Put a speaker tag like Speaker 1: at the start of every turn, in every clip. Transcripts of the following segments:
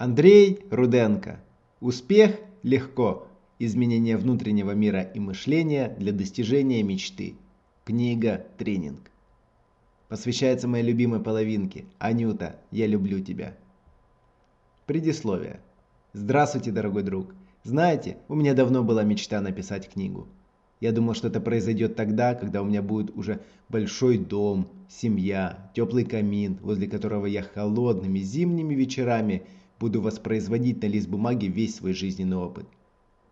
Speaker 1: Андрей Руденко. Успех легко. Изменение внутреннего мира и мышления для достижения мечты. Книга «Тренинг». Посвящается моей любимой половинке. Анюта, я люблю тебя. Предисловие. Здравствуйте, дорогой друг. Знаете, у меня давно была мечта написать книгу. Я думал, что это произойдет тогда, когда у меня будет уже большой дом, семья, теплый камин, возле которого я холодными зимними вечерами – буду воспроизводить на лист бумаги весь свой жизненный опыт.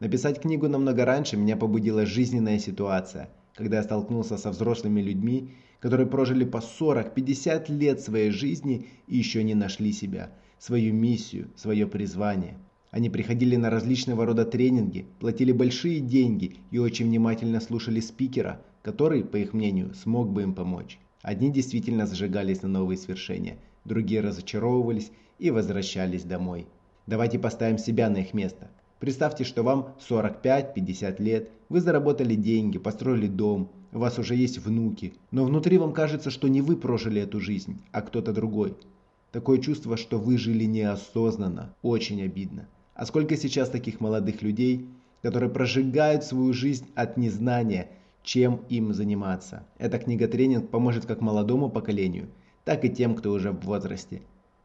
Speaker 1: Написать книгу намного раньше меня побудила жизненная ситуация, когда я столкнулся со взрослыми людьми, которые прожили по 40-50 лет своей жизни и еще не нашли себя, свою миссию, свое призвание. Они приходили на различного рода тренинги, платили большие деньги и очень внимательно слушали спикера, который, по их мнению, смог бы им помочь. Одни действительно зажигались на новые свершения, другие разочаровывались и возвращались домой. Давайте поставим себя на их место. Представьте, что вам 45-50 лет, вы заработали деньги, построили дом, у вас уже есть внуки, но внутри вам кажется, что не вы прожили эту жизнь, а кто-то другой. Такое чувство, что вы жили неосознанно, очень обидно. А сколько сейчас таких молодых людей, которые прожигают свою жизнь от незнания, чем им заниматься. Эта книга-тренинг поможет как молодому поколению, так и тем, кто уже в возрасте.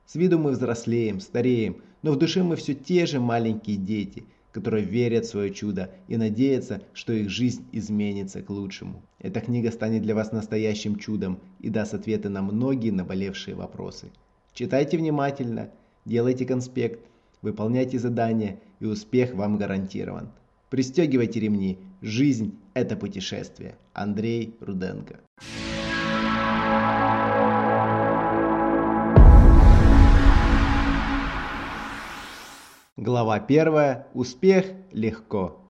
Speaker 1: С виду мы взрослеем, стареем, но в душе мы все те же маленькие дети, которые верят в свое чудо и надеются, что их жизнь изменится к лучшему. Эта книга станет для вас настоящим чудом и даст ответы на многие наболевшие вопросы. Читайте внимательно, делайте конспект, выполняйте задания, и успех вам гарантирован. Пристегивайте ремни, жизнь – это путешествие. Андрей Руденко. Глава 1. Успех легко.